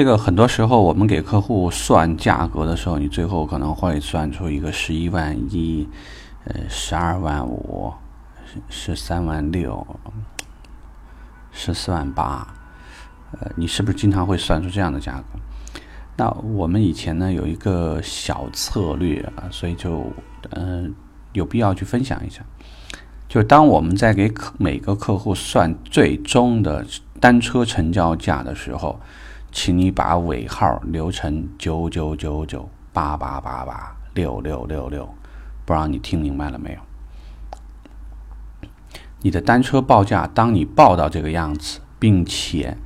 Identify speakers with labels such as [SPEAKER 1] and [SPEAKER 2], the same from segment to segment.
[SPEAKER 1] 这个很多时候我们给客户算价格的时候，你最后可能会算出一个十一万一，呃，十二万五，十三万六，十四万八，呃，你是不是经常会算出这样的价格？那我们以前呢有一个小策略啊，所以就嗯有必要去分享一下。就当我们在给客每个客户算最终的单车成交价的时候，请你把尾号留成九九九九八八八八六六六六，不知道你听明白了没有？你的单车报价，当你报到这个样子，并且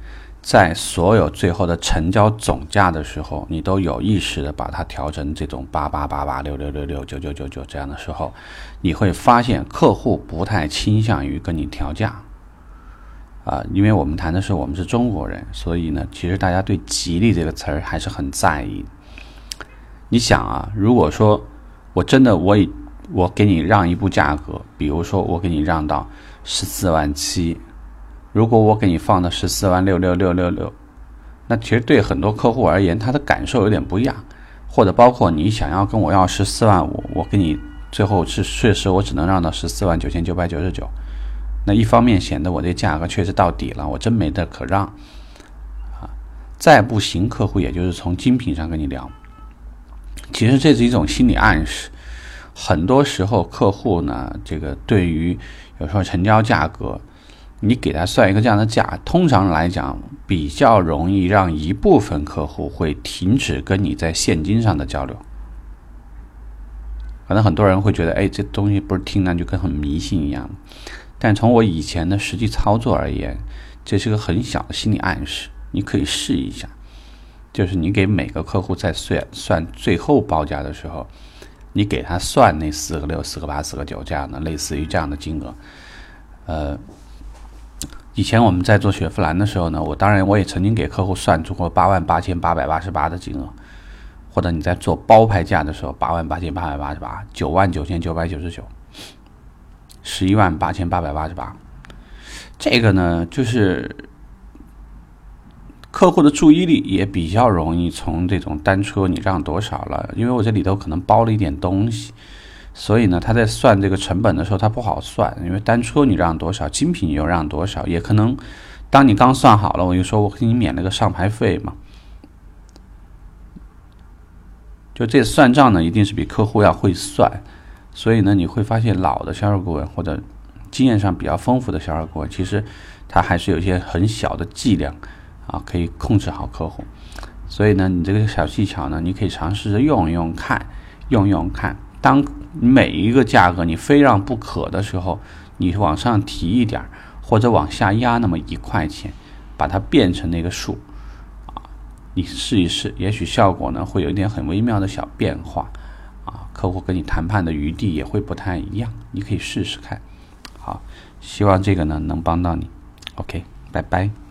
[SPEAKER 1] 在所有最后的成交总价的时候，你都有意识的把它调成这种八八八八六六六六九九九九这样的时候，你会发现客户不太倾向于跟你调价，啊，因为我们谈的是我们是中国人，所以呢，其实大家对“吉利”这个词儿还是很在意。你想啊，如果说我真的我以我给你让一步价格，比如说我给你让到十四万七。如果我给你放的十四万六六六六六，那其实对很多客户而言，他的感受有点不一样。或者包括你想要跟我要十四万五，我给你最后是确实我只能让到十四万九千九百九十九。那一方面显得我这价格确实到底了，我真没得可让啊。再不行，客户也就是从精品上跟你聊。其实这是一种心理暗示。很多时候，客户呢，这个对于有时候成交价格。你给他算一个这样的价，通常来讲比较容易让一部分客户会停止跟你在现金上的交流。可能很多人会觉得，哎，这东西不是听上去跟很迷信一样。但从我以前的实际操作而言，这是个很小的心理暗示，你可以试一下。就是你给每个客户在算算最后报价的时候，你给他算那四个六、四个八、四个九这样的，类似于这样的金额，呃。以前我们在做雪佛兰的时候呢，我当然我也曾经给客户算出过八万八千八百八十八的金额，或者你在做包牌价的时候，八万八千八百八十八，九万九千九百九十九，十一万八千八百八十八，这个呢，就是客户的注意力也比较容易从这种单车你让多少了，因为我这里头可能包了一点东西。所以呢，他在算这个成本的时候，他不好算，因为单车你让多少，精品你又让多少，也可能，当你刚算好了，我就说我给你免了个上牌费嘛，就这算账呢，一定是比客户要会算，所以呢，你会发现老的销售顾问或者经验上比较丰富的销售顾问，其实他还是有一些很小的伎俩啊，可以控制好客户，所以呢，你这个小技巧呢，你可以尝试着用用看，用用看。当每一个价格你非让不可的时候，你往上提一点儿，或者往下压那么一块钱，把它变成那个数，啊，你试一试，也许效果呢会有一点很微妙的小变化，客户跟你谈判的余地也会不太一样，你可以试试看。好，希望这个呢能帮到你。OK，拜拜。